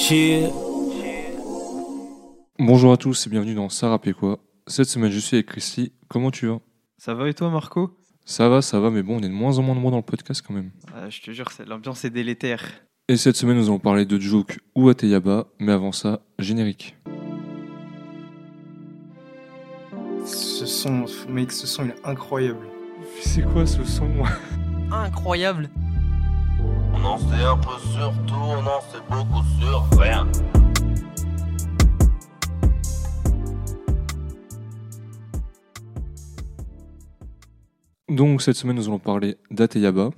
Chill. Bonjour à tous et bienvenue dans Sarah quoi. Cette semaine, je suis avec Christy. Comment tu vas? Ça va et toi, Marco? Ça va, ça va, mais bon, on est de moins en moins de dans le podcast quand même. Ah, Je te jure, l'ambiance est délétère. Et cette semaine, nous allons parler de Joke ou Ateyaba, mais avant ça, générique. Ce son, mec, ce son il est incroyable. C'est quoi ce son? Incroyable. On en sait un peu sur tout, on beaucoup sur. Donc, cette semaine, nous allons parler d'Ateyaba.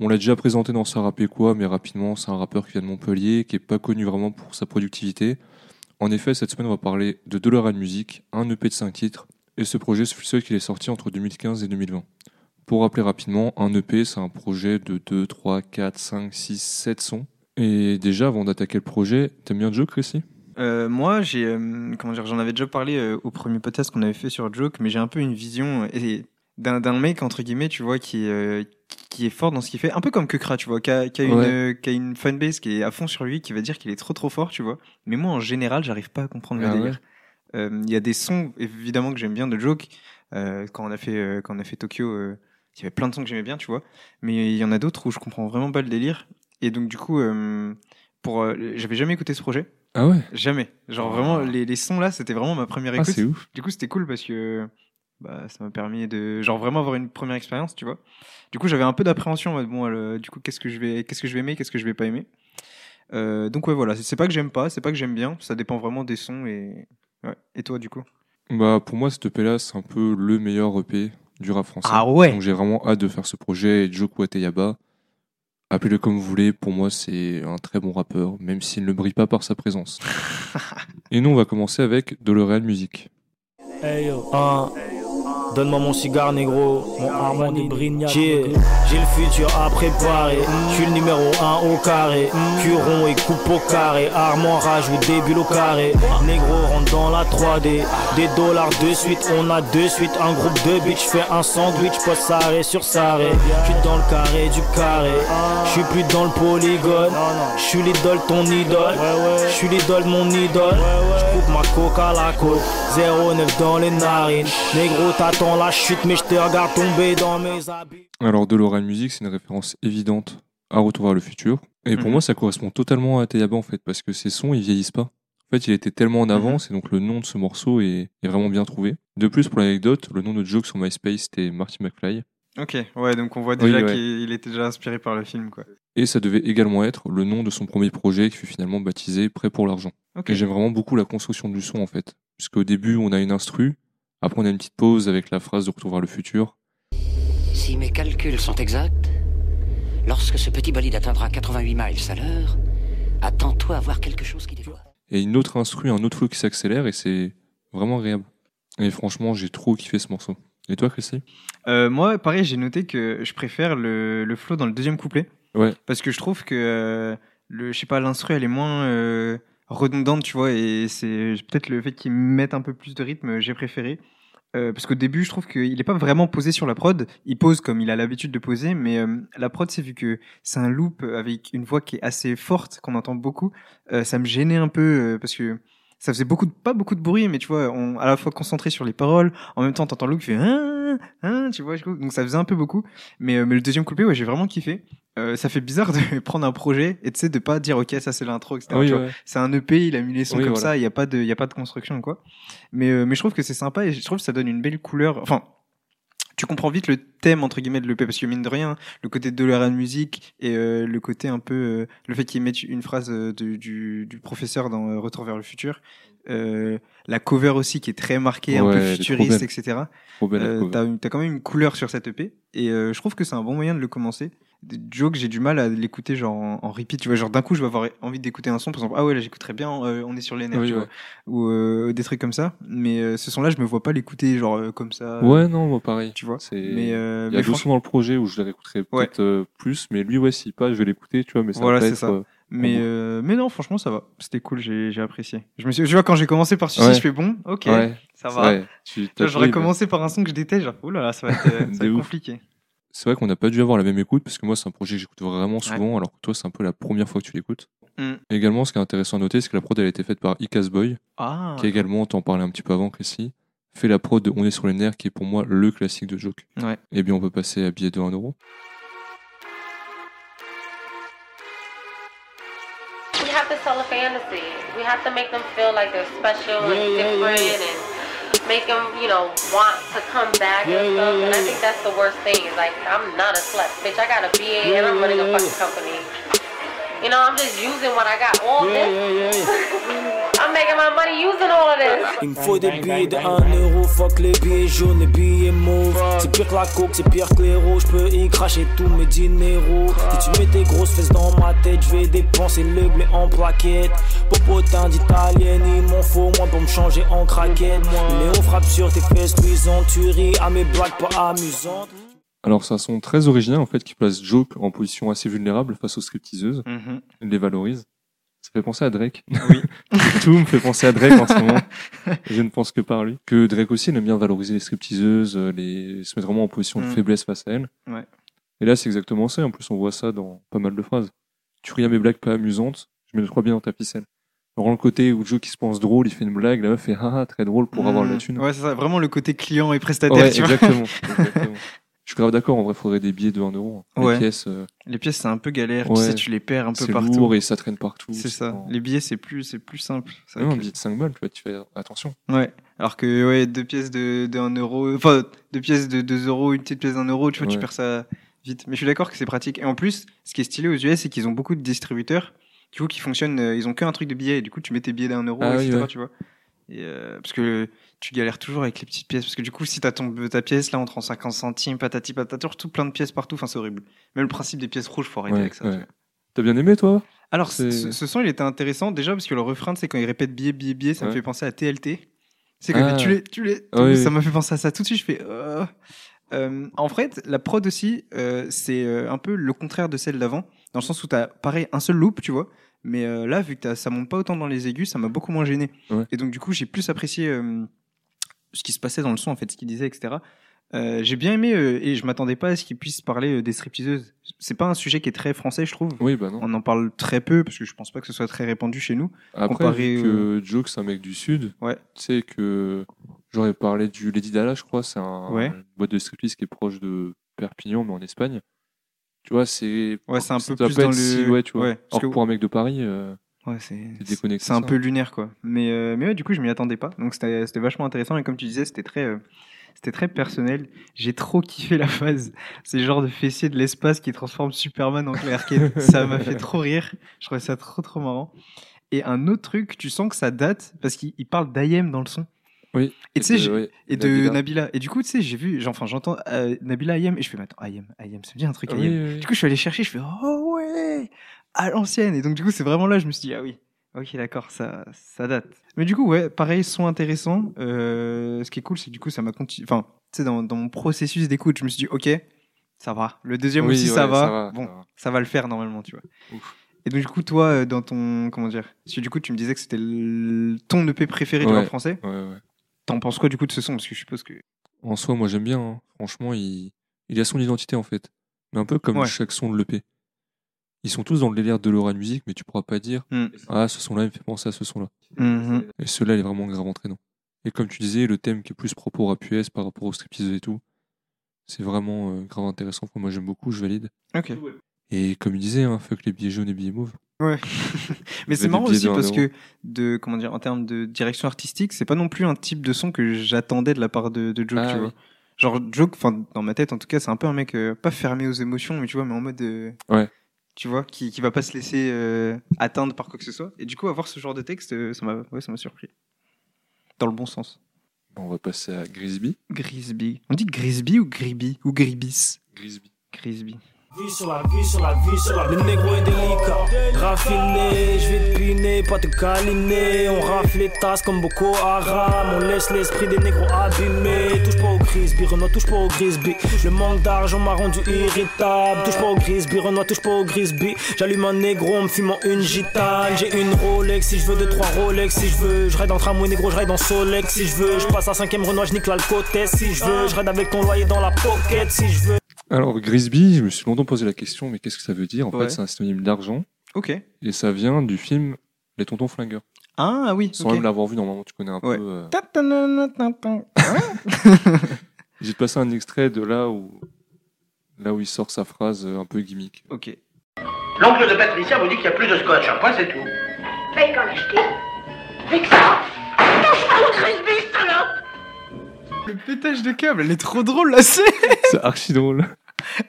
On l'a déjà présenté dans Sarah quoi, mais rapidement, c'est un rappeur qui vient de Montpellier, qui est pas connu vraiment pour sa productivité. En effet, cette semaine, on va parler de Dollar Music, un EP de 5 titres, et ce projet, c'est celui qui est sorti entre 2015 et 2020. Pour rappeler rapidement, un EP, c'est un projet de 2, 3, 4, 5, 6, 7 sons. Et déjà, avant d'attaquer le projet, t'aimes bien Joke, Chrissy? Euh, moi, j'ai, euh, comment dire, j'en avais déjà parlé euh, au premier podcast qu'on avait fait sur Joke, mais j'ai un peu une vision d'un, d'un mec entre guillemets, tu vois, qui, est, qui est fort dans ce qu'il fait, un peu comme Kukra, tu vois, qui a, qui a une, Ouais. qui a une fanbase qui est à fond sur lui, qui va dire qu'il est trop trop fort, tu vois. Mais moi, en général, j'arrive pas à comprendre le Ah délire. Il y a des sons évidemment que j'aime bien de Joke. Quand on a fait quand on a fait Tokyo, il y avait plein de sons que j'aimais bien, tu vois. Mais il y en a d'autres où je comprends vraiment pas le délire. Et donc du coup, euh, pour, euh, j'avais jamais écouté ce projet, Ah ouais? Jamais. Genre vraiment les, les sons là, c'était vraiment ma première Ah, écoute. c'est ouf. du coup, c'était cool parce que bah, ça m'a permis de genre vraiment avoir une première expérience, tu vois. Du coup, j'avais un peu d'appréhension. Bon, euh, du coup, qu'est-ce que je vais, qu'est-ce que je vais aimer, qu'est-ce que je vais pas aimer. Euh, donc ouais, voilà. C'est- pas que j'aime pas, c'est pas que j'aime bien. Ça dépend vraiment des sons et ouais. Et toi, du coup? Bah, pour moi, cet EP-là, c'est un peu le meilleur EP du rap français. Ah ouais. Donc j'ai vraiment hâte de faire ce projet. Et Joke Wateyaba, appelez-le comme vous voulez, pour moi c'est un très bon rappeur, même s'il ne brille pas par sa présence. Et nous on va commencer avec de L'Oréal Music. Hey yo. Donne-moi mon cigare négro, mon harmonie Brignac. J'ai j'ai le futur à préparer. Je suis le numéro 1 au carré. Curon et coupe au carré. Armoire rajoute des bulles au carré. Négro rentre dans la 3D. Des dollars de suite, on a de suite. Un groupe de bitch fait un sandwich. Pas sarré sur sarré. Je suis dans le carré du carré. Je suis plus dans le polygone. Je suis l'idole, ton idole. Je suis l'idole, mon idole. Je coupe ma coke à la côte. 09 dans les narines. Négro, t'attends la chute, mais je te regarde tomber dans mes habits. Alors de L'Oréal Music, c'est une référence évidente à Retour vers le futur. Et pour Mhm. moi ça correspond totalement à Ateyaba en fait, parce que ces sons ils vieillissent pas. En fait, il était tellement en avance et donc le nom de ce morceau est, est vraiment bien trouvé. De plus, pour l'anecdote, le nom de Joke sur MySpace c'était Marty McFly. Ok. Ouais. Donc on voit Oui, déjà ouais. qu'il était déjà inspiré par le film, quoi. Et ça devait également être le nom de son premier projet qui fut finalement baptisé Prêt pour l'argent. Ok. Et j'aime vraiment beaucoup la construction du son en fait. Puisqu'au début on a une instru, après on a une petite pause avec la phrase de Retour vers le futur. Si mes calculs sont exacts, lorsque ce petit bolide atteindra 88 miles à l'heure, attends-toi à voir quelque chose qui dévoile. Et une autre instru, un autre flow qui s'accélère et c'est vraiment agréable. Et franchement j'ai trop kiffé ce morceau. Et toi Chrissy Euh, moi, pareil, j'ai noté que je préfère le, le flow dans le deuxième couplet. Ouais. Parce que je trouve que, euh, le, je sais pas, l'instru, elle est moins euh, redondante, tu vois, et c'est peut-être le fait qu'ils mettent un peu plus de rythme, j'ai préféré. Euh, parce qu'au début, je trouve qu'il n'est pas vraiment posé sur la prod. Il pose comme il a l'habitude de poser, mais euh, la prod, c'est vu que c'est un loop avec une voix qui est assez forte, qu'on entend beaucoup. euh, ça me gênait un peu euh, parce que ça faisait beaucoup de, pas beaucoup de bruit, mais tu vois, on à la fois concentré sur les paroles, en même temps, t'entends le loop qui fait hein, hein, tu vois, donc ça faisait un peu beaucoup. Mais, euh, mais le deuxième couplet, ouais, j'ai vraiment kiffé. Euh, ça fait bizarre de prendre un projet et tu sais de pas dire ok ça c'est l'intro etc. tu vois. c'est un EP il a mis les sons Oui, comme voilà. ça il y a pas de il y a pas de construction quoi mais euh, mais je trouve que c'est sympa et je trouve que ça donne une belle couleur enfin tu comprends vite le thème entre guillemets de l'EP parce que mine de rien le côté de la musique et euh, le côté un peu euh, le fait qu'ils mettent une phrase euh, de- du, du professeur dans euh, Retour vers le futur euh, la cover aussi qui est très marquée un peu futuriste etc euh, t'as, t'as quand même une couleur sur cette EP et euh, je trouve que c'est un bon moyen de le commencer. Joke, j'ai du mal à l'écouter genre en, en repeat, tu vois, genre d'un coup je vais avoir envie d'écouter un son, par exemple, ah ouais là j'écouterais bien, euh, on est sur les nerfs, Oui, tu ouais. vois, ou euh, des trucs comme ça. Mais euh, ce son-là, je me vois pas l'écouter genre comme ça, Ouais, non, moi pareil. tu vois. C'est- Mais, Il y a mais deux franch- sons dans le projet où je Ouais. peut-être plus, mais lui, ouais, si pas, je vais l'écouter, tu vois, mais ça Voilà, c'est ça. mais, euh, mais non, franchement, ça va. C'était cool, j'ai, j'ai apprécié. Je me suis, tu vois, quand j'ai commencé par celui-ci, Ouais. je fais bon, ok, ouais, ça va. J'aurais commencé par un son que je déteste, genre, oh là là, ça va être, ça va De être ouf. compliqué. C'est vrai qu'on n'a pas dû avoir la même écoute, parce que moi, c'est un projet que j'écoute vraiment souvent, alors que toi, c'est un peu la première fois que tu l'écoutes. Mm. Également, ce qui est intéressant à noter, c'est que la prod elle a été faite par Icas Boy, Ah. qui également, on t'en parlait un petit peu avant, Chrissy, fait la prod de On est sur les nerfs, qui est pour moi le classique de Joke. Ouais. Et bien, on peut passer à billet de 1 euro. We have to sell a fantasy. We have to make them feel like they're special Yeah, and yeah, different yeah. and make them, you know, want to come back Yeah, and yeah, stuff. And I think that's the worst thing. Is like I'm not a slut, bitch. I got a BA Yeah, and I'm yeah, running a yeah, fucking company. You know, I'm just using what I got. All Yeah, this, yeah, yeah. I'm making my money using all of this. Il me faut des billets de 1 euro, fuck les billets jaunes, les billets mauves. C'est pire que la coke, c'est pire que l'héros. J'peux y cracher tous mes dineros. Si tu mets tes grosses fesses dans ma tête, j'vais dépenser le blé en plaquettes. Popotin d'italienne, il m'en faut moins pour me changer en craquette. Léo frappe sur tes fesses luisantes, tu ris à mes blagues pas amusantes. Alors, c'est un son très original, en fait, qui place Joke en position assez vulnérable face aux scriptiseuses. Mhm. Il les valorise. Ça fait penser à Drake. Oui. Tout me fait penser à Drake en ce moment. Je ne pense que par lui. Que Drake aussi il aime bien valoriser les scriptiseuses, euh, les... se mettre vraiment en position de Mm. faiblesse face à elles. Ouais. Et là, c'est exactement ça. En plus, on voit ça dans pas mal de phrases. Tu ris à mes blagues pas amusantes, je me crois bien dans ta ficelle. Alors, le côté où Joe qui se pense drôle, il fait une blague, la meuf fait haha, très drôle pour avoir de la Mhm. thune. Ouais, c'est ça. Vraiment le côté client et prestataire, Ouais, tu vois. exactement. exactement. Je suis grave d'accord, en vrai, faudrait des billets de 1 euro. Les Ouais. pièces, euh, Les pièces, c'est un peu galère. Tu Ouais. sais, tu les perds un peu c'est partout. lourd et ça traîne partout. C'est ça. Les billets, c'est plus, c'est plus simple. C'est Ouais, vrai un que- billet de 5 balles, tu vois, tu fais attention. Ouais. Alors que, ouais, deux pièces de, de 1 euro, enfin, deux pièces de 2 euros, une petite pièce d'un euro, tu vois, tu perds ça vite. Mais je suis d'accord que c'est pratique. Et en plus, ce qui est stylé aux US, c'est qu'ils ont beaucoup de distributeurs, du coup, qui fonctionnent, euh, ils ont qu'un truc de billets, et du coup, tu mets tes billets d'un euro, Ah etc., tu vois. Et euh, parce que tu galères toujours avec les petites pièces, parce que du coup, si t'as ton, ta pièce, là, on te rend 50 centimes, patati patata, tout plein de pièces partout, enfin, c'est horrible. Même le principe des pièces rouges, faut arrêter Ouais, avec ça. ouais. T'as bien aimé, toi? Alors, ce, ce son, il était intéressant déjà parce que le refrain, c'est quand il répète billet, billet, billet, ça me fait penser à TLT. C'est quand Ah. tu les, tu les. Ah oui, ça m'a fait penser à ça tout de suite. Je fais. euh. Euh, en fait, la prod aussi, euh, c'est un peu le contraire de celle d'avant, dans le sens où t'as pareil un seul loop, tu vois. Mais là, vu que ça monte pas autant dans les aigus, ça m'a beaucoup moins gêné. Ouais. Et donc, du coup, j'ai plus apprécié ce qui se passait dans le son, en fait, ce qu'il disait, etc. Euh, j'ai bien aimé euh, et je m'attendais pas à ce qu'il puisse parler euh, des stripteaseuses. C'est pas un sujet qui est très français, je trouve. Oui, bah non. On en parle très peu parce que je pense pas que ce soit très répandu chez nous. Après, comparé vu que Joke, c'est un mec du Sud, Ouais. tu sais que j'aurais parlé du Lady Dalla, je crois, c'est un, Ouais. une boîte de striptease qui est proche de Perpignan, mais en Espagne. Tu vois, c'est. Ouais, c'est un peu plus dans le. si- ouais, tu vois. Ouais, que- que pour un mec de Paris, euh, ouais, c'est un peu lunaire quoi. Mais euh, mais ouais, du coup, je m'y attendais pas. Donc c'était vachement intéressant et comme tu disais, c'était très euh, c'était très personnel. J'ai trop kiffé la phase. C'est le genre de fessier de l'espace qui transforme Superman en Clark Kent. ça m'a fait trop rire. Je trouvais ça trop trop marrant. Et un autre truc, tu sens que ça date parce qu'il il parle d'Ayem dans le son. Oui. Et tu sais, de- et Nabila. Nabila. Et du coup, tu sais, j'ai vu, enfin, j'entends euh, Nabila Ayem et je fais, mais attends, Ayem, Ayem, ça me dit un truc oui, oui. Du coup, je suis allé chercher, je fais oh ouais, à l'ancienne. Et donc, du coup, c'est vraiment là, je me suis dit ah oui, ok, d'accord, ça, ça date. Mais du coup, ouais, pareil, son intéressant. Euh, ce qui est cool, c'est que du coup, ça m'a continué. Enfin, tu sais, dans, dans mon processus d'écoute, je me suis dit ok, ça va. Le deuxième Oui, aussi, ouais, ça, va. ça va, Bon, ça va. ça va le faire normalement, tu vois. Ouf. Et donc, du coup, toi, euh, dans ton. Comment dire Parce que du coup, tu me disais que c'était le- ton EP préféré du Ouais. rap français. Ouais, ouais. T'en penses quoi du coup de ce son? Parce que je suppose que. En soi, moi j'aime bien. hein. Franchement, il... il a son identité en fait. Mais un peu comme Ouais. chaque son de l'EP. Ils sont tous dans le délire de l'aura musique, mais tu pourras pas dire Hmm. Ah, ce son-là, il me fait penser à ce son-là. Mhm. Et celui-là, il est vraiment grave entraînant. Et comme tu disais, le thème qui est plus propre au rap US par rapport aux striptease et tout, c'est vraiment euh, grave intéressant. Moi, j'aime beaucoup, je valide. Ok. Et comme il disait, hein, fuck les billets jaunes et billets mauves. Ouais. Mais c'est marrant aussi parce que de comment dire en termes de direction artistique, c'est pas non plus un type de son que j'attendais de la part de, de Joke, Ah tu oui. vois. Genre Joke, enfin dans ma tête en tout cas, c'est un peu un mec euh, pas fermé aux émotions, mais tu vois, mais en mode euh, Ouais. Tu vois, qui, qui va pas se laisser euh, atteindre par quoi que ce soit. Et du coup, avoir ce genre de texte, euh, ça m'a ouais, ça m'a surpris. Dans le bon sens. On va passer à Grisby. Grisby. On dit Grisby ou Griby Ou Gribis? Grisby. Grisby. Sur la vie, sur la vie, sur la vie. Le négro est délicat, raffiné. Je vais te piner, pas te câliner. On rafle les tasses comme Boko Haram. On laisse l'esprit des négros abîmés. Touche pas au Grisby, Renoir, touche pas au Grisby. Le manque d'argent m'a rendu irritable. Touche pas au Grisby, Renoir, touche pas au Grisby. J'allume un négro, en me fumant une gitane. J'ai une Rolex, si je veux, deux, trois Rolex. Si je veux, je raide en tramway négro, je raide en Solex. Si je veux, je passe à cinquième Renoir, je nique l'alcootesse. Si je veux, je raide avec ton loyer dans la pocket. Si je veux. Alors, Grisby, je me suis longtemps posé la question, mais qu'est-ce que ça veut dire? En Ouais. fait, c'est un synonyme d'argent. Ok. Et ça vient du film Les Tontons Flingueurs. Ah oui. Sans ok. même l'avoir vu, normalement, tu connais un Ouais. peu. euh. J'ai passé un extrait de là où, là où il sort sa phrase euh, un peu gimmick. ok. L'oncle de Patricia vous dit qu'il y a plus de scotch. Un point, c'est tout. Fallait qu'en acheter. Avec ça Touche pas au frisbee, salope Le pétage de câble, elle est trop drôle la scène. C'est archi drôle.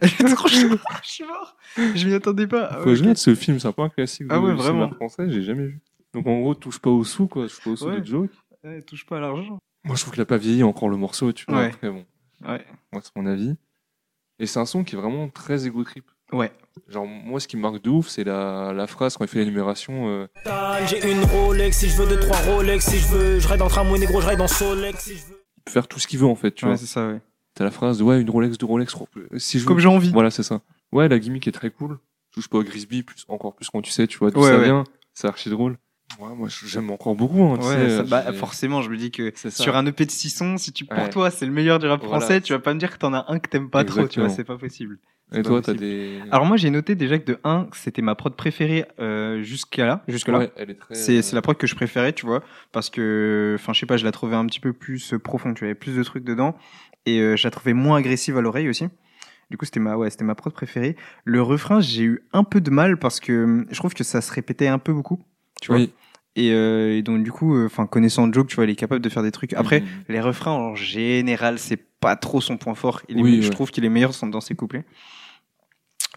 Elle est trop. Je suis mort. Je m'y attendais pas. Ah, Faut que je regarde ce film, c'est un peu un classique Ah de- ouais, du cinéma vraiment. français, j'ai jamais vu. Donc en gros, touche pas au sous, quoi. Touche pas au sous Ouais. de joke. Ouais, touche pas à l'argent. Moi, je trouve qu'il a pas vieilli encore le morceau, tu vois. Ouais. Après, bon, Ouais. moi, c'est mon avis. Et c'est un son qui est vraiment très égo trip. Ouais. Genre, moi, ce qui me marque de ouf, c'est la, la phrase quand il fait l'énumération. euh, J'ai une Rolex, si je veux deux, trois Rolex, si je veux, je ride en tramway négro, je ride en Solex, si je veux. il peut faire tout ce qu'il veut, en fait, tu Ouais, vois. c'est ça, ouais. T'as la phrase de ouais, une Rolex, deux Rolex, trois- si je Comme j'ai envie. Voilà, c'est ça. Ouais, la gimmick est très cool. Touche pas au Grisby, plus, encore plus quand tu sais, tu vois d'où Ouais, ça ouais. vient. C'est archi drôle. Ouais, moi, j'aime encore beaucoup. Hein, tu Ouais, sais, ça- euh, bah, forcément, je me dis que sur un EP de 6 sons, si tu, pour Ouais. toi, c'est le meilleur du rap Voilà. français, tu vas pas me dire que t'en as un que t'aimes pas trop, tu vois, c'est pas possible. Et toi, t'as des. Alors moi, j'ai noté déjà que de 1, c'était ma prod préférée euh, jusqu'à là, jusque là. Ouais, elle est très. C'est euh, c'est la prod que je préférais, tu vois, parce que, enfin, je sais pas, je la trouvais un petit peu plus euh, profonde, tu avait plus de trucs dedans, et euh, je la trouvais moins agressive à l'oreille aussi. Du coup, c'était ma, ouais, c'était ma prod préférée. Le refrain, j'ai eu un peu de mal parce que hum, je trouve que ça se répétait un peu beaucoup, tu vois. Oui. Et, euh, et donc, du coup, enfin, connaissant Joke, tu vois, il est capable de faire des trucs. Après, Mhm. les refrains, en général, c'est pas trop son point fort. Il est- Oui, Je ouais. trouve qu'il est meilleur dans ses couplets.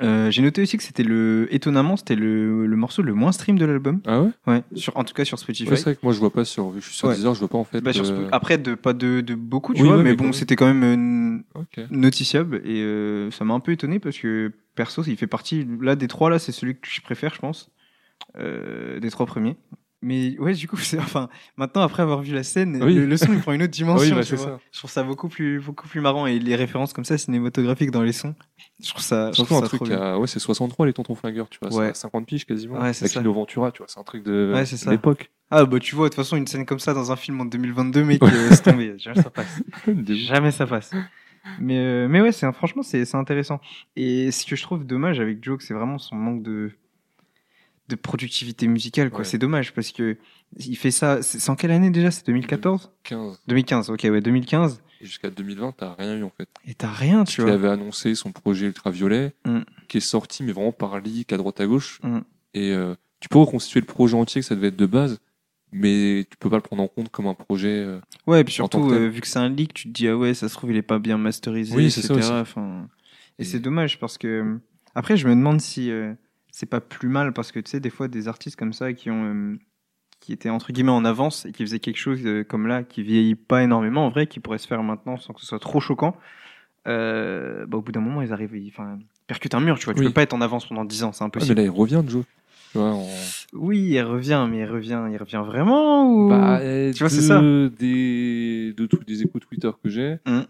Euh, j'ai noté aussi que c'était le, étonnamment, c'était le, le morceau le moins stream de l'album. Ah ouais? Ouais, sur, en tout cas sur Spotify. Ouais, c'est vrai que moi, je vois pas sur. Je suis sur Ouais. Deezer, je vois pas en fait. Bah, sur euh, Après, de, pas de, de beaucoup, tu Oui, vois, ouais, mais mais bon, c'était quand même euh, noticiable et euh, ça m'a un peu étonné parce que perso, il fait partie, là, des trois, là, c'est celui que je préfère, je pense, euh, des trois premiers. Mais ouais, du coup, c'est, enfin, maintenant, après avoir vu la scène, Oui. le, le son, il prend une autre dimension. Oui, bah, tu c'est vois. ça. Je trouve ça beaucoup plus, beaucoup plus marrant et les références comme ça cinématographiques dans les sons, je trouve ça, je trouve un ça truc trop bien. a... Ouais, c'est 63 les tontons flingueurs, tu vois. Ouais. C'est à 50 piges quasiment. Ouais, c'est Avec. Lino Ventura, tu vois. C'est un truc de Ouais, c'est ça. l'époque. Ah, bah, tu vois, de toute façon, une scène comme ça dans un film en 2022, mec, euh, c'est tombé. Jamais ça passe. Jamais ça passe. Mais, euh, mais ouais, c'est franchement, c'est c'est intéressant. Et ce que je trouve dommage avec Joke, c'est vraiment son manque de, de productivité musicale. quoi. Ouais. C'est dommage parce que il fait ça. C'est en quelle année déjà? C'est 2014 15. 2015, ok, ouais, 2015. Et jusqu'à 2020, t'as rien eu en fait. Et t'as rien, tu Il vois. avait annoncé son projet Ultraviolet, Mm. qui est sorti, mais vraiment par leak à droite à gauche. Mm. Et euh, tu peux reconstituer le projet entier, que ça devait être de base, mais tu peux pas le prendre en compte comme un projet. euh, Ouais, et puis surtout, que euh, vu que c'est un leak, tu te dis, ah ouais, ça se trouve, il est pas bien masterisé, Oui, c'est ça etc. aussi. Enfin, et Et- c'est dommage parce que. Après, je me demande si euh, c'est pas plus mal parce que tu sais, des fois, des artistes comme ça qui ont. euh, qui étaient entre guillemets en avance et qui faisaient quelque chose euh, comme là, qui vieillit pas énormément, en vrai, qui pourrait se faire maintenant sans que ce soit trop choquant. Euh, bah, au bout d'un moment, ils arrivent, ils, enfin, percutent un mur, tu vois. Tu Oui. peux pas être en avance pendant 10 ans, c'est Ah, mais impossible. là, il revient, Joe. Tu vois, en... Oui, il revient, mais il revient, il revient vraiment ou Bah, Tu vois, c'est ça. Des, de tous des échos Twitter que j'ai, Mm.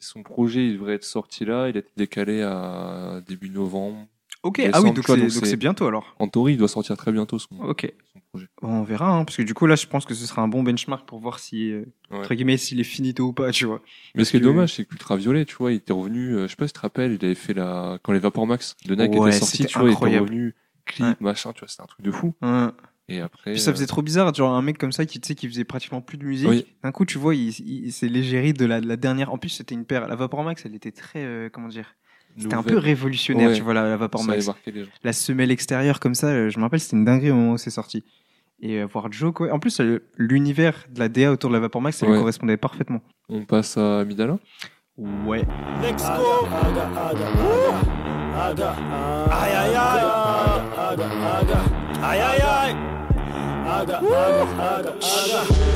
son projet il devrait être sorti là, il a été décalé à début novembre. Ok, ah oui, donc c'est bientôt alors. En théorie, il doit sortir très bientôt son, Ok. son projet. Bon, on verra, hein, parce que du coup, là, je pense que ce sera un bon benchmark pour voir si, euh, Ouais. entre guillemets, s'il est finito ou pas, tu vois. Mais ce qui est que- dommage, c'est qu'Ultraviolet, tu vois, il était revenu, euh, je sais pas si tu te rappelles, il avait fait la, quand les Vapor Max de Nike Ouais, étaient sortis, tu vois, il était incroyable. revenu, clip, Ouais. machin, tu vois, c'était un truc de fou. Et après. Puis ça euh, faisait trop bizarre, genre un mec comme ça qui, tu sais, qui faisait pratiquement plus de musique. Oui. D'un coup, tu vois, il, il- c'est l'égérie de la, de la dernière. En plus, c'était une paire. La Vapor Max, elle était très, euh, comment dire, c'était un peu révolutionnaire, Ouais. tu vois, la, la Vapor Max. La semelle extérieure comme ça, euh, je me rappelle, c'était une dinguerie au moment où c'est sorti. Et euh, voir Joe, quoi. En plus, euh, l'univers de la DA autour de la Vapor Max, ça lui correspondait parfaitement. On passe à Amidala. Ouais. Let's go. Aïe aïe aïe. Aïe aïe aïe.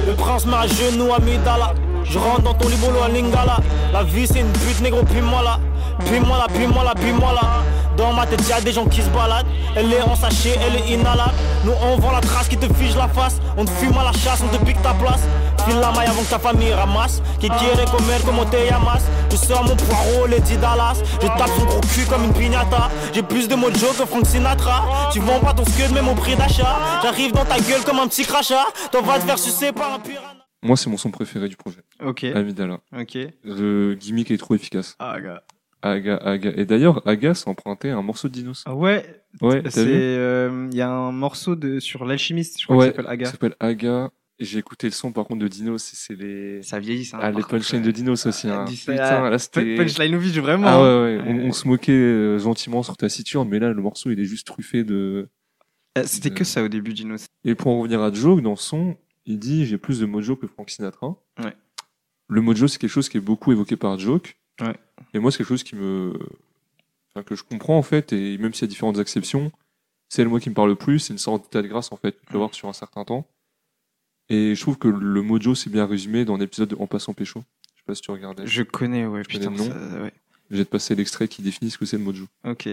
Le prince m'a à genoux à Midala. Je rentre dans ton libolo à Lingala. La vie c'est une pute négro, puis-moi là. Puis-moi là, puis-moi là, puis-moi là. Dans ma tête y'a des gens qui se baladent. Elle est en sachet, elle est inhalable. Nous on vend la trace qui te fige la face. On te fume à la chasse, on te pique ta place. File la maille avant que ta famille ramasse. Qui quiere comer como te llamas. Je sors mon poireau, Lady Dallas. Je tape son gros cul comme une piñata. J'ai plus de mojo que Frank Sinatra. Tu vends pas ton scud même au prix d'achat. J'arrive dans ta gueule comme un petit crachat. T'en vas te faire sucer par un piranha. Moi, c'est mon son préféré du projet. Ok. Amidala. Ok. Le gimmick est trop efficace. Ah, gars. Aga, Aga. Et d'ailleurs, Aga s'est emprunté un morceau de Dinos. Ah ouais, Ouais, c'est vu euh, il y a un morceau de sur l'alchimiste, je crois Ouais, qu'il s'appelle Ça Aga. s'appelle Aga. J'ai écouté le son par contre de Dinos c'est les. Ça vieillit ça. Ah, les punchlines de Dinos aussi. Ah, Hein. Putain, là c'était. Punchline vraiment. Ah ouais, ouais. On, Ouais. on se moquait euh, gentiment sur ta situation, mais là le morceau il est juste truffé de. Euh, C'était que ça au début, Dinos. Et pour en revenir à Joke, dans son son, il dit j'ai plus de mojo que Frank Sinatra. Ouais. Le mojo c'est quelque chose qui est beaucoup évoqué par Joke. Ouais. Et moi c'est quelque chose qui me, enfin, que je comprends en fait, et même s'il y a différentes exceptions, c'est le mot qui me parle le plus. C'est une sorte d'état de grâce en fait, que tu peux avoir sur un certain temps. Et je trouve que le mojo c'est bien résumé dans l'épisode de En passant pécho. Je sais pas si tu regardais. Je connais, ouais, Je putain. connais le nom. ça- ouais. Je vais te passer l'extrait qui définit ce que c'est le mojo. Ok.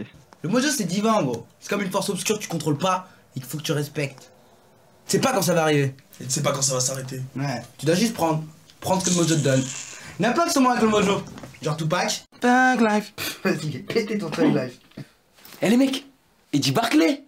Le mojo c'est divin gros. C'est comme une force obscure que tu contrôles pas, il faut que tu respectes. Tu sais pas quand ça va arriver. Et tu sais pas quand ça va s'arrêter. Ouais. Tu dois juste prendre. Prendre ce que le mojo te donne. Il y en a plein qui sont bons avec le mojo. Genre Tupac. Tag life. Vas-y, pétez ton tag life. Eh les mecs Eddie Barclay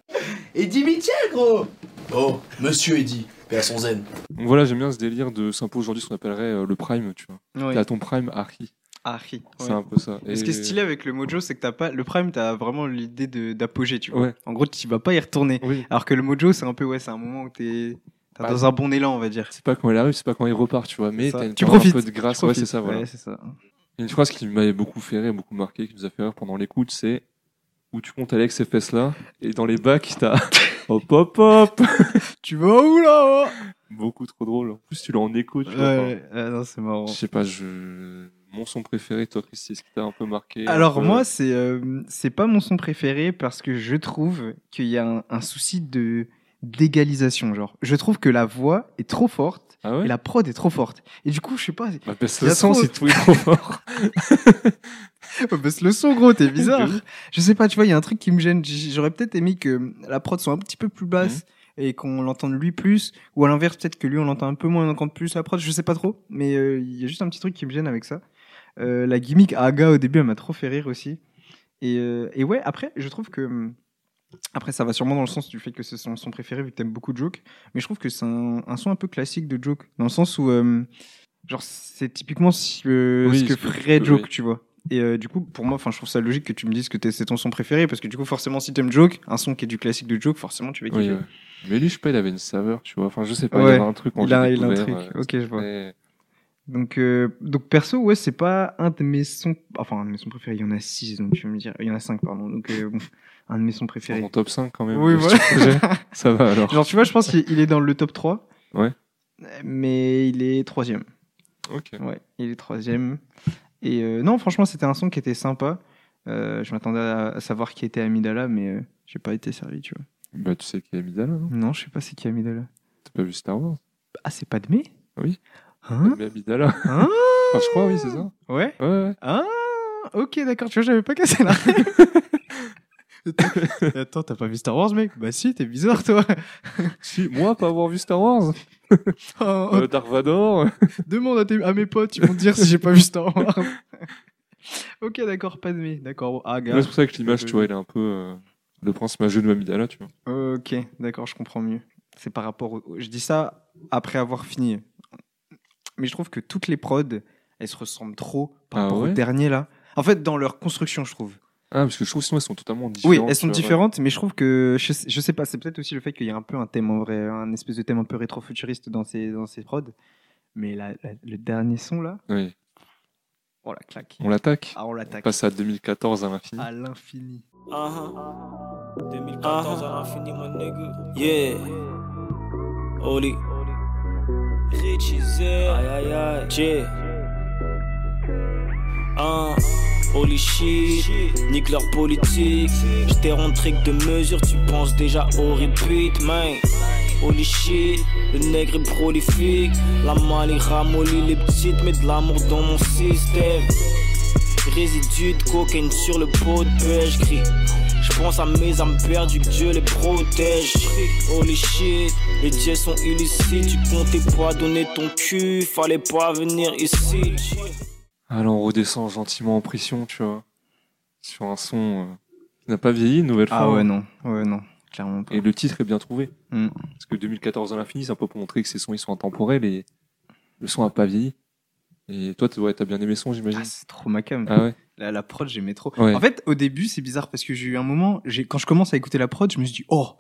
Eddie Mitchell gros. Oh, monsieur Eddy, paix à son zen. Donc voilà, j'aime bien ce délire de peu aujourd'hui ce qu'on appellerait euh, le prime, tu vois. T'as ton prime Harry. Harry. C'est ouais. un peu ça. Et ce qui est stylé avec le mojo, c'est que t'as pas le prime, t'as vraiment l'idée de- d'apogée, tu vois. Ouais. En gros, tu vas pas y retourner. Oui. Alors que le mojo, c'est un peu ouais, c'est un moment où t'es t'es Bah, dans un bon élan, on va dire. C'est pas quand il arrive, c'est pas quand il repart, tu vois. Mais t'as une tu profites. un peu de grâce. Ouais, c'est ça, voilà. Ouais, c'est ça. Une phrase qui m'avait beaucoup fait rire, beaucoup marqué, qui nous a fait rire pendant l'écoute, c'est où tu comptes Alex ces fesses là, et dans les bacs, t'as hop hop hop Tu vas où là Beaucoup trop drôle. En plus, tu l'as en écho, tu vois. Ouais, ah non, c'est marrant. Je sais pas, je. Mon son préféré, toi, Christy, est-ce qui t'a un peu marqué Alors peu moi, c'est euh, c'est pas mon son préféré parce que je trouve qu'il y a un, un souci de d'égalisation, genre. Je trouve que la voix est trop forte Ah ouais et la prod est trop forte. Et du coup, je sais pas. Bah, baisse le son trop- si tout est trop fort. Baisse le son, gros, t'es bizarre. je sais pas, tu vois, il y a un truc qui me gêne. J'aurais peut-être aimé que la prod soit un petit peu plus basse et qu'on l'entende lui plus, ou à l'inverse, peut-être que lui on l'entend un peu moins, on entend plus la prod. Je sais pas trop, mais euh, il y a juste un petit truc qui me gêne avec ça. Euh, la gimmick Aga au début, elle m'a trop fait rire aussi. Et, euh, et ouais, après, je trouve que. Après, ça va sûrement dans le sens du fait que c'est son son préféré, vu que t'aimes beaucoup Joke. Mais je trouve que c'est un, un son un peu classique de Joke. Dans le sens où. euh, genre, c'est typiquement si, euh, Oui, ce que ce que- ferait oui. Joke, tu vois. Et euh, du coup, pour moi, enfin, je trouve ça logique que tu me dises que t'es- c'est ton son préféré, parce que du coup, forcément, si t'aimes Joke, un son qui est du classique de Joke, forcément, tu vas kiffer. Oui, ouais. Mais lui, je sais pas, il avait une saveur, tu vois. Enfin, je sais pas, il y Ouais, avait un truc quand il a, il a un truc. euh, ok, je vois. Donc, euh, donc perso, ouais, c'est pas un de mes sons. Enfin, un de mes sons préférés. Il y en a six, donc tu vas me dire. Il y en a cinq, pardon. Donc, euh, bon, un de mes sons préférés. ton top 5 quand même. Oui, de voilà. Ça va alors. Genre, tu vois, je pense qu'il il est dans le top 3. Ouais. Mais il est troisième. Ok. Ouais, il est troisième. Et euh, non, franchement, c'était un son qui était sympa. Je m'attendais à, savoir qui était Amidala, mais j'ai pas été servi, tu vois. Bah, tu sais qui est Amidala, non? Non, je sais pas c'est qui Amidala. T'as pas vu Star Wars? Ah, c'est Padmé? Oui. Hein Mais Amidala. Hein Enfin, je crois, oui, c'est ça. Ouais Ouais, ouais. Ah, ok, d'accord, tu vois, j'avais pas cassé la. Attends, t'as pas vu Star Wars, mec? Bah si, t'es bizarre, toi. Si, moi, pas avoir vu Star Wars Oh, euh, Dark Vador Demande à, tes- à mes potes, ils vont te dire si j'ai pas vu Star Wars. ok, d'accord, Padmé, d'accord. Ah, gars. C'est pour ça que l'image, tu vois, il est un peu euh, le prince mageux de Amidala, tu vois. Ok, d'accord, je comprends mieux. C'est par rapport au... Je dis ça après avoir fini. Mais je trouve que toutes les prods, elles se ressemblent trop par Ah rapport ouais au dernier là. En fait, dans leur construction, je trouve. Ah, parce que je trouve sinon elles sont totalement Oui, différentes. elles sont ouais. différentes, mais je trouve que je sais, je sais pas, c'est peut-être aussi le fait qu'il y a un peu un thème en vrai, un espèce de thème un peu rétro-futuriste dans ces dans ces prods. Mais la- la- le dernier son là, Oui. oh la claque. On l'attaque Ah, on On l'attaque passe à 2014 à l'infini. à l'infini. Uh-huh. 2014 à l'infini, mon nigga. Yeah. Oli. Richie. Aïe aïe aïe. J. Uh. Holy shit, nique leur politique. J't'ai rentré que de mesure, tu penses déjà au repeat, man. Holy shit, le nègre est prolifique. La malle est ramollie, les petites, mais de l'amour dans mon système. Résidus de cocaïne sur le pot de pêche, crie. Je pense à mes âmes perdues, que Dieu les protège. Holy shit, les dieux sont illicites. Tu comptais pas donner ton cul, fallait pas venir ici. Alors on redescend gentiment en pression, tu vois. Sur un son euh, qui n'a pas vieilli, une nouvelle Ah fois. ouais non, ouais non, clairement pas. Et le titre est bien trouvé. Mm. Parce que 2014 à l'infini, c'est un peu pour montrer que ces sons ils sont intemporels et le son a pas vieilli. Et toi, tu ouais, t'as bien aimé le son, j'imagine. Ah, c'est trop ma cam. Ah ouais La, la prod, j'aimais trop. Ouais. En fait, au début, c'est bizarre parce que j'ai eu un moment, j'ai, quand je commence à écouter la prod, je me suis dit, oh,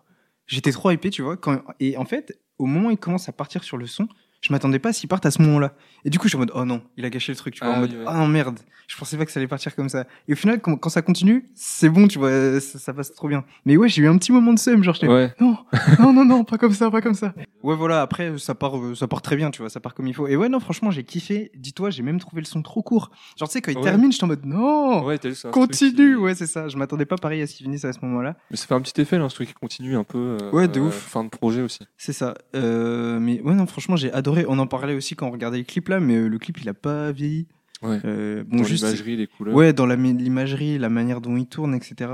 j'étais trop hypé, tu vois. Quand, et en fait, au moment où il commence à partir sur le son, je m'attendais pas à ce qu'il parte à ce moment-là. Et du coup, je suis en mode, oh non, il a gâché le truc, tu vois. Ah en mode, oui, ouais. ah non, merde. Je pensais pas que ça allait partir comme ça. Et au final, quand, quand ça continue, c'est bon, tu vois, ça, ça passe trop bien. Mais ouais, j'ai eu un petit moment de seum, genre, j'étais, Ouais. non, non, non, non, pas comme ça, pas comme ça. Ouais, voilà, après, ça part, euh, ça part très bien, tu vois, ça part comme il faut. Et ouais, non, franchement, j'ai kiffé. Dis-toi, j'ai même trouvé le son trop court. Genre, tu sais, quand il Ouais. termine, j'étais en mode, non, Ouais, continue. qui- Ouais, c'est ça. Je m'attendais pas pareil à ce qu'il finisse à ce moment-là. Mais ça fait un petit effet, là, ce truc qui continue un peu. euh, Ouais, de euh, ouf. Fin de projet aussi. C'est ça. Euh, mais ouais, non, franchement, j'ai adoré. On en parlait aussi quand on regardait le clip là, mais euh, le clip, il a pas vieilli. Ouais. Euh, bon, Dans juste. l'imagerie, les couleurs. Ouais, dans l'imagerie, la manière dont il tourne, etc.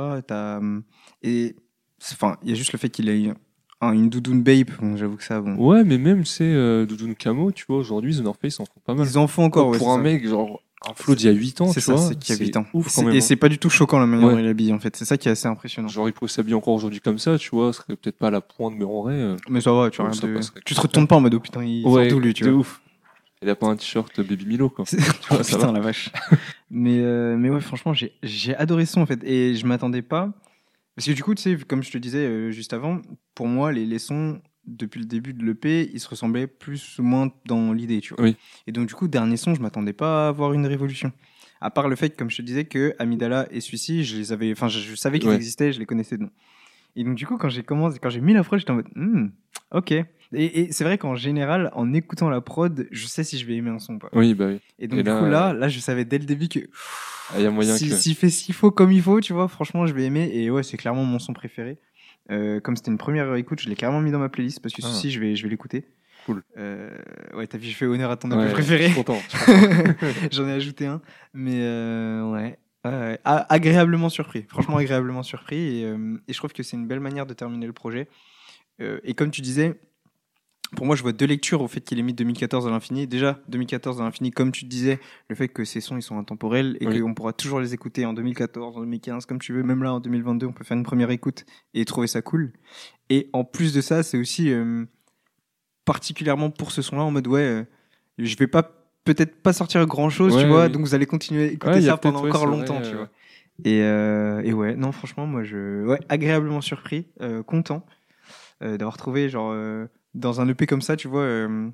Et, c'est- enfin, il y a juste le fait qu'il ait un- une doudoune babe. Bon, j'avoue que ça, bon. Ouais, mais même, c'est euh, Doudoune Camo, tu vois, aujourd'hui, The North Face en font pas mal. Ils en font encore, ouais, Pour un ça. mec, genre, un flow d'il y a 8 ans, C'est tu ça, vois. c'est qu'il y a 8 ans. Ouf quand même. Et c'est pas du tout choquant la manière Ouais. dont il habille, en fait. C'est ça qui est assez impressionnant. Genre, il pourrait s'habiller encore aujourd'hui comme ça, tu vois, ce serait peut-être pas la pointe, mais en vrai. euh, Mais ça va, tu, vois, rien de- tu te retournes pas en mode oh putain, il ouais, sort d'où lui, tu vois. ouf. Il a pas un t-shirt Baby Milo, quoi. C'est- Tu vois, Oh, ça putain, va. la vache. mais, euh, mais ouais, franchement, j'ai, j'ai adoré ce son en fait. Et je m'attendais pas. Parce que du coup, tu sais, comme je te disais euh, juste avant, pour moi, les, les sons, depuis le début de l'EP, ils se ressemblaient plus ou moins dans l'idée, tu vois. Oui. Et donc, du coup, dernier son, je m'attendais pas à avoir une révolution. À part le fait, comme je te disais, que Amidala et celui-ci, je les avais, enfin, je, je savais qu'ils Ouais. existaient, je les connaissais de nom. Et donc, du coup, quand j'ai commencé, quand j'ai mis la prod, j'étais en mode, Hmm, ok. Et, et c'est vrai qu'en général, en écoutant la prod, je sais si je vais aimer un son ou pas. Oui, bah oui. Et donc, Et du là, coup, là, euh, là, je savais dès le début que Ah, Il y a moyen si- que. s'il fait qu'il faut comme il faut, tu vois, franchement, je vais aimer. Et ouais, c'est clairement mon son préféré. Euh, comme c'était une première écoute, je l'ai carrément mis dans ma playlist parce que Ah. ceci, je vais, je vais l'écouter. Cool. Euh, ouais, t'as vu, je fais honneur à ton Ouais, préféré. je suis content, J'en ai ajouté un. Mais euh, ouais. Agréablement surpris. Franchement, agréablement surpris. Et, et je trouve que c'est une belle manière de terminer le projet. Et comme tu disais, pour moi, je vois deux lectures au fait qu'il ait mis 2014 à l'infini. Déjà, 2014 à l'infini, comme tu disais, le fait que ces sons, ils sont intemporels et Oui. qu'on pourra toujours les écouter en 2014, en 2015, comme tu veux. Même là, en 2022, on peut faire une première écoute et trouver ça cool. Et en plus de ça, c'est aussi euh, particulièrement pour ce son-là, en mode, ouais, euh, je vais pas peut-être pas sortir grand chose, Ouais, tu vois, oui. donc vous allez continuer à écouter Ouais, ça pendant ouais, encore longtemps, vrai, tu euh, vois. Et, euh, et ouais, non, franchement, moi, je, ouais, agréablement surpris, euh, content euh, d'avoir trouvé, genre, euh, dans un EP comme ça, tu vois, euh,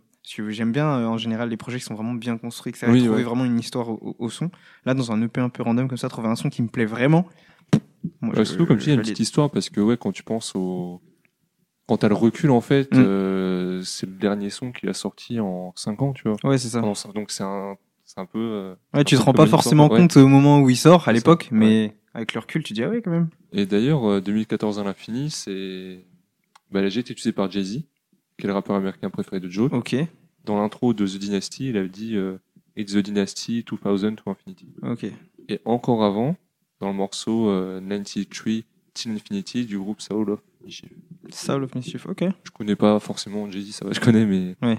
j'aime bien, euh, en général, les projets qui sont vraiment bien construits, que ça Oui, trouver ouais. vraiment une histoire au, son. Là, dans un EP un peu random comme ça, trouver un son qui me plaît vraiment. Moi, je- surtout, comme tu dis, il y a une je petite histoire parce que, ouais, quand tu penses au. Quand t'as le recul, en fait, Mm. euh, c'est le dernier son qu'il a sorti en 5 ans, tu vois. Ouais, c'est ça. Donc c'est un, un peu. Ouais, tu te un rends pas forcément ouais. compte au moment où il sort, à l'époque, mais avec le recul, tu dis, ah ouais, quand même. Et d'ailleurs, euh, 2014 à l'infini, c'est. Bah, a été utilisée par Jay-Z, qui est le rappeur américain préféré de Joe. Ok, Dans l'intro de The Dynasty, il avait dit euh, It's the Dynasty 2000 to Infinity. ok. Et encore avant, dans le morceau euh, 93 Till Infinity du groupe Soul of Mischief. Soul of Mischief, ok. Je connais pas forcément Jay-Z, ça va, je connais, mais. Ouais.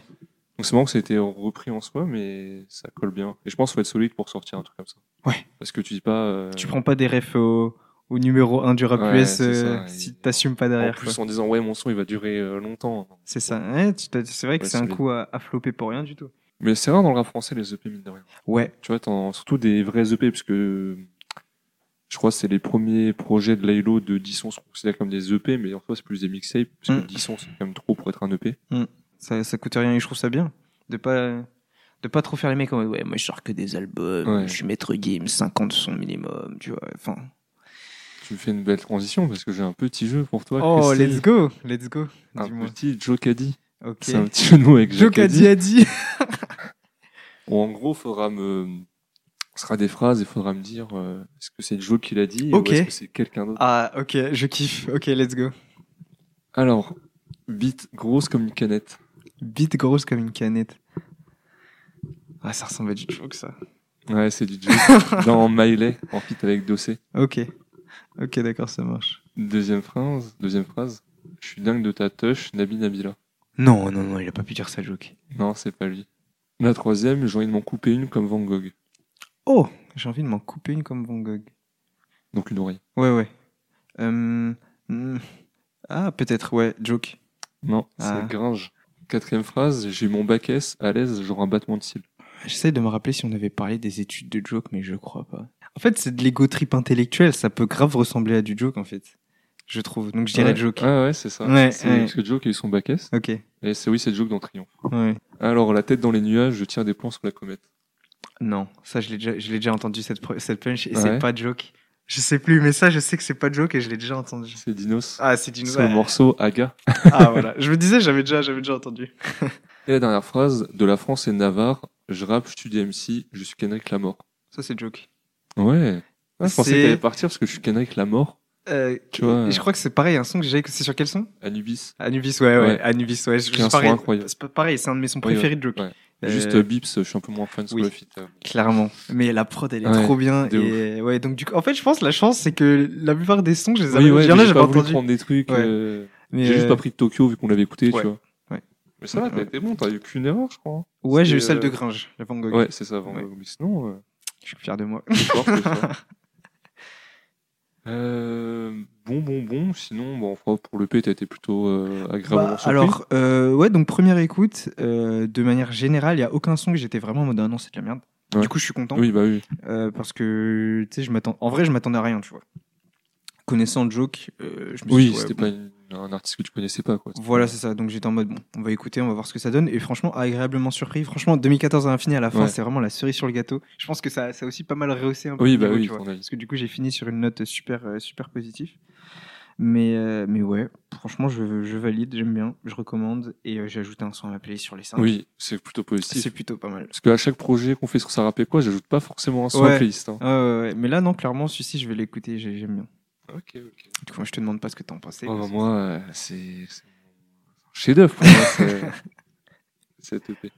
Donc c'est marrant que ça a été repris en soi, mais ça colle bien. Et je pense qu'il faut être solide pour sortir un truc comme ça. Ouais. Parce que tu dis pas. euh, Tu prends pas des refs au, au numéro 1 du rap Ouais, US euh, ça, si il- t'assumes pas En derrière. plus, quoi. en disant ouais, mon son il va durer euh, longtemps. C'est ça. Ouais, c'est vrai que Ouais, c'est un coup à, à flopper pour rien du tout. Mais c'est rare dans le rap français les EP, mine de rien. Ouais. Tu vois, surtout des vrais EP, parce que je crois que c'est les premiers projets de Laylo de 10 sons sont considérés comme des EP, mais en soi c'est plus des mixtapes, parce que Mm. 10 sons c'est quand même trop pour être un EP. Ça, ça coûte rien et je trouve ça bien. De pas, de pas trop faire les mecs en mode, ouais, moi je sors que des albums, Ouais. je suis maître game, 50 sons minimum, tu vois. Enfin. Tu fais une belle transition, parce que j'ai un petit jeu pour toi. Oh, let's go, let's go. Un petit Joe Caddy. Ok. C'est un petit jeu de mots avec a dit. Bon, en gros, faudra me. Ce sera des phrases et faudra me dire euh, est-ce que c'est Joe qui l'a dit Ok. ou est-ce que c'est quelqu'un d'autre? Ah, ok, je kiffe. Ok, let's go. Alors, bite grosse comme une canette. Bite grosse comme une canette. Ah, ça ressemble à du joke, ça. Ouais, c'est du Joe. Dans Miley, en fit avec Dossé. Ok. Ok, d'accord, ça marche. Deuxième phrase, deuxième phrase. Je suis dingue de ta touche, Nabi Nabila. Non, non, non, il a pas pu dire ça, joke. Non, c'est pas lui. La troisième, j'ai envie de m'en couper une comme Van Gogh. Oh, j'ai envie de m'en couper une comme Van Gogh. Donc une oreille. Ouais, ouais. Euh, hmm. Ah, peut-être, ouais, joke. Non, c'est Ah. Gringe. Quatrième phrase, j'ai mon bac S à l'aise, genre un battement de cils. J'essaie de me rappeler si on avait parlé des études de joke, mais je crois pas. En fait, c'est de l'ego trip intellectuel. Ça peut grave ressembler à du joke, en fait. Je trouve. Donc, je dirais ouais. joke. Ouais, ouais, c'est ça. Ouais, C'est- ouais. Parce que Joke a eu son bac S. Ok. Et c'est oui, c'est Joke dans Triomphe. Ouais. Alors, la tête dans les nuages, je tire des plans sur la comète. Non, ça, je l'ai déjà, je l'ai déjà entendu, cette, punch, et c'est pas joke. Je sais plus, mais ça, je sais que c'est pas joke et je l'ai déjà entendu. C'est Dinos. Ah, c'est Dino. C'est le morceau Aga. Ah, voilà. Je me disais, j'avais déjà, j'avais déjà entendu. Et la dernière phrase, de la France et Navarre, je rappe, je suis des MC, je suis Kendrick Lamar. Ça, c'est joke. Ouais. Ouais, je pensais qu'elle allait partir parce que je suis Kendrick Lamar. Euh, Tu vois, et je crois que c'est pareil, un son que j'ai, c'est sur quel son? Anubis. Anubis, ouais, ouais, Ouais. Anubis, ouais. C'est un son pareil, incroyable. c'est pareil, c'est un de mes sons Oui, préférés ouais, de joke. ouais. Euh, Juste euh, Bips, je suis un peu moins fan sur oui. le feat. Clairement. Mais la prod, elle est Ouais, trop bien. de Et ouais, donc du coup, en fait, je pense la chance, c'est que la plupart des sons, je les Oui, avais. ouais, mais a, j'ai pas voulu entendu. prendre des trucs. Ouais. euh, J'ai juste euh, pas pris de Tokyo vu qu'on l'avait écouté, ouais. tu vois. Ouais. Mais ça va, t'as Ouais. été bon, t'as eu qu'une erreur, je crois. Ouais, j'ai eu celle de Gringe, la Van Gogh. Ouais, c'est ça, Van Ouais. Gogh. Mais sinon, Je suis fier de moi. fort. Euh, bon, bon, bon. Sinon, bon, pour le P, t'as été plutôt euh, agréablement Bah, surpris. alors, euh, ouais, donc première écoute, euh, de manière générale, il y a aucun son que j'étais vraiment en mode ah non, c'est de la merde. Ouais. Du coup, je suis content. Oui, bah oui. Parce que, tu sais, je m'attends. En vrai, je m'attendais à rien, tu vois. Connaissant Joke, euh, je me suis Oui, dit, ouais, c'était bon. pas une- un artiste que tu connaissais pas, quoi. Voilà, c'est ça. Donc j'étais en mode, bon, on va écouter, on va voir ce que ça donne. Et franchement, agréablement surpris. Franchement, 2014 à l'infini à la fin, Ouais. c'est vraiment la cerise sur le gâteau. Je pense que ça, ça a aussi pas mal rehaussé un peu Oui, bah niveau, oui, tu vois. Parce que du coup, j'ai fini sur une note super, euh, super positive. Mais, euh, mais ouais, franchement, je, je valide, j'aime bien, je recommande. Et euh, j'ai ajouté un son à ma playlist sur les 5. Oui, c'est plutôt positif. C'est plutôt pas mal. Parce qu'à chaque projet qu'on fait sur rappelle quoi, j'ajoute pas forcément un son à la playlist. hein. Ouais, ouais. Mais là, non, clairement, celui-ci, je vais l'écouter, j'ai- j'aime bien. Ok, ok. Du coup, moi, je te demande pas ce que t'en pensais. Oh, parce moi, euh, c'est c'est un chef-d'œuvre pour moi. c'est- Cette EP.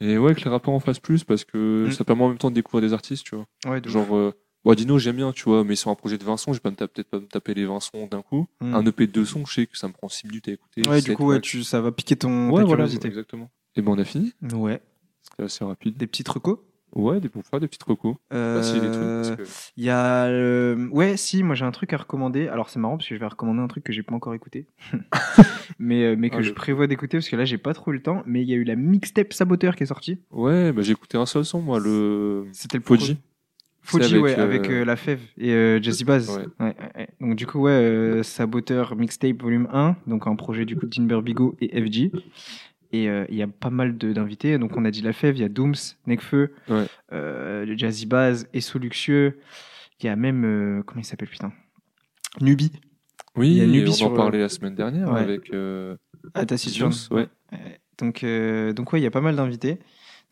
Et ouais, que les rappeurs en fassent plus parce que Mm. ça permet en même temps de découvrir des artistes, tu vois. Ouais, de ouf. Genre, euh, bon, Dino, j'aime bien, tu vois, mais sur un projet de 20 sons, je vais pas me taper- peut-être pas me taper les 20 sons d'un coup. Mm. Un EP de 2 sons, je sais que ça me prend 6 minutes à écouter. Ouais, du sept coup, ouais, tu, ça va piquer ton Ouais, ta voilà, curiosité. exactement. Et ben on a fini. Ouais. C'était assez rapide. Des petites recos Ouais, des, des petites recos. Euh, si, que... Il y a. euh, Ouais, si, moi j'ai un truc à recommander. Alors c'est marrant parce que je vais recommander un truc que j'ai pas encore écouté. mais, euh, mais que Ah, je le- prévois d'écouter parce que là j'ai pas trop eu le temps. Mais il y a eu la mixtape Saboteur qui est sortie. Ouais, bah, j'ai écouté un seul son, moi, le. C'était le Fuji. Fuji, C'est avec, ouais, euh, avec euh, La Fève et euh, Jazzy Bass. Ouais. Ouais, ouais, ouais. Donc du coup, ouais, euh, Saboteur Mixtape Volume 1, donc un projet du coup de Bigo et FG. Et euh, il y a pas mal d'invités. Donc on a dit La Fève, il y a Dooms, Nekfeu, Ouais. euh, le Jazzy Bass et Soluxieux. Il y a même, euh, comment il s'appelle putain? Nubi. Oui, Il y a Nubi on sur, en parlait la semaine dernière ouais. avec. Euh... Ah. Dinos, ouais. Donc, euh, donc ouais, il y a pas mal d'invités.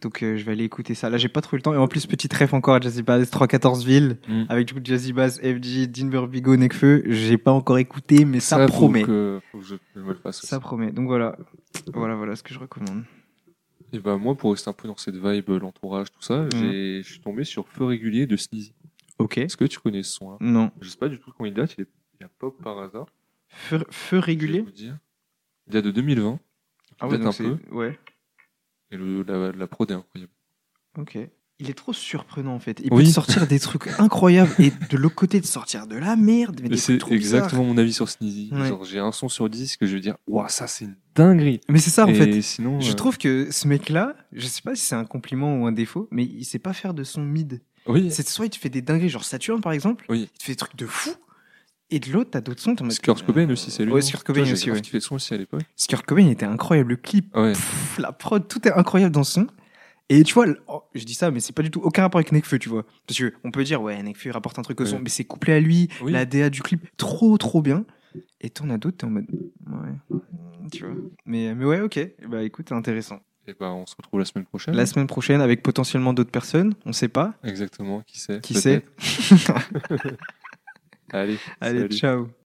Donc euh, je vais aller écouter ça. Là, j'ai pas trop eu le temps. Et en plus, petit ref encore à Jazzy Bass, 314 villes, Mm. avec du coup Jazzy Bass, FG, Dinber Bigo, Nekfeu. J'ai pas encore écouté, mais ça, promet. que- faut que je, je me le fasse. Ça promet. Donc voilà. Voilà, voilà ce que je recommande. Et bah, moi, pour rester un peu dans cette vibe, euh, l'entourage, tout ça, j'ai- je suis tombé sur Feu régulier de Sneezy. Ok. Est-ce que tu connais ce son hein? Non. Je sais pas du tout quand il date, il est, il y a pop par hasard. Feu, feu Je vais régulier vous dire. Il date de 2020. Ah ouais, donc un peu. Ouais. Et le, la, la prod est incroyable. Ok. Il est trop surprenant en fait. Il Oui. peut te sortir des trucs incroyables et de l'autre côté de sortir de la merde. Mais c'est bizarres. exactement mon avis sur Sneezy. Ouais. Genre, j'ai un son sur 10 que je vais dire, waouh, ça c'est une dinguerie. Mais c'est ça en fait. sinon, Je euh, trouve que ce mec-là, je sais pas si c'est un compliment ou un défaut, mais il sait pas faire de son mid. Oui, C'est soit il te fait des dingueries, genre Saturne par exemple, Oui. il te fait des trucs de fou, et de l'autre, t'as d'autres sons. Kurt Cobain aussi, c'est lui. Ouais, Kurt Cobain aussi, ouais. son aussi à l'époque. Kurt Cobain, était incroyable, le clip, Ouais. pff, la prod, tout est incroyable dans ce son. Et tu vois, oh, je dis ça, mais c'est pas du tout aucun rapport avec Nekfeu, tu vois. Parce que on peut dire, ouais, Nekfeu il rapporte un truc au son, Ouais. mais c'est couplé à lui, Oui. la DA du clip, trop trop bien. Et t'en as d'autres, t'es en mode, ouais, tu vois. Mais, mais ouais, ok, bah écoute, intéressant. Et bah, on se retrouve la semaine prochaine. La semaine prochaine, avec potentiellement d'autres personnes, on sait pas. Exactement, qui sait Qui sait Allez, Allez, salut. ciao.